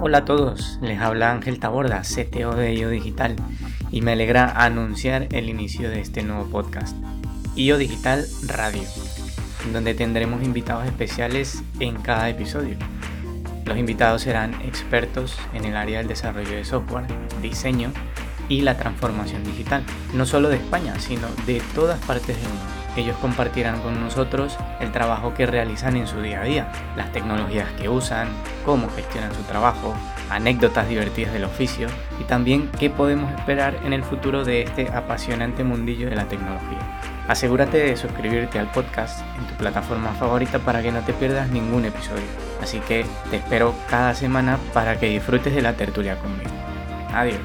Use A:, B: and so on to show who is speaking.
A: Hola a todos, les habla Ángel Taborda, CTO de IO Digital, y me alegra anunciar el inicio de este nuevo podcast, IO Digital Radio, donde tendremos invitados especiales en cada episodio. Los invitados serán expertos en el área del desarrollo de software, diseño y la transformación digital, no solo de España, sino de todas partes del mundo. Ellos compartirán con nosotros el trabajo que realizan en su día a día, las tecnologías que usan, cómo gestionan su trabajo, anécdotas divertidas del oficio y también qué podemos esperar en el futuro de este apasionante mundillo de la tecnología. Asegúrate de suscribirte al podcast en tu plataforma favorita para que no te pierdas ningún episodio. Así que te espero cada semana para que disfrutes de la tertulia conmigo. Adiós.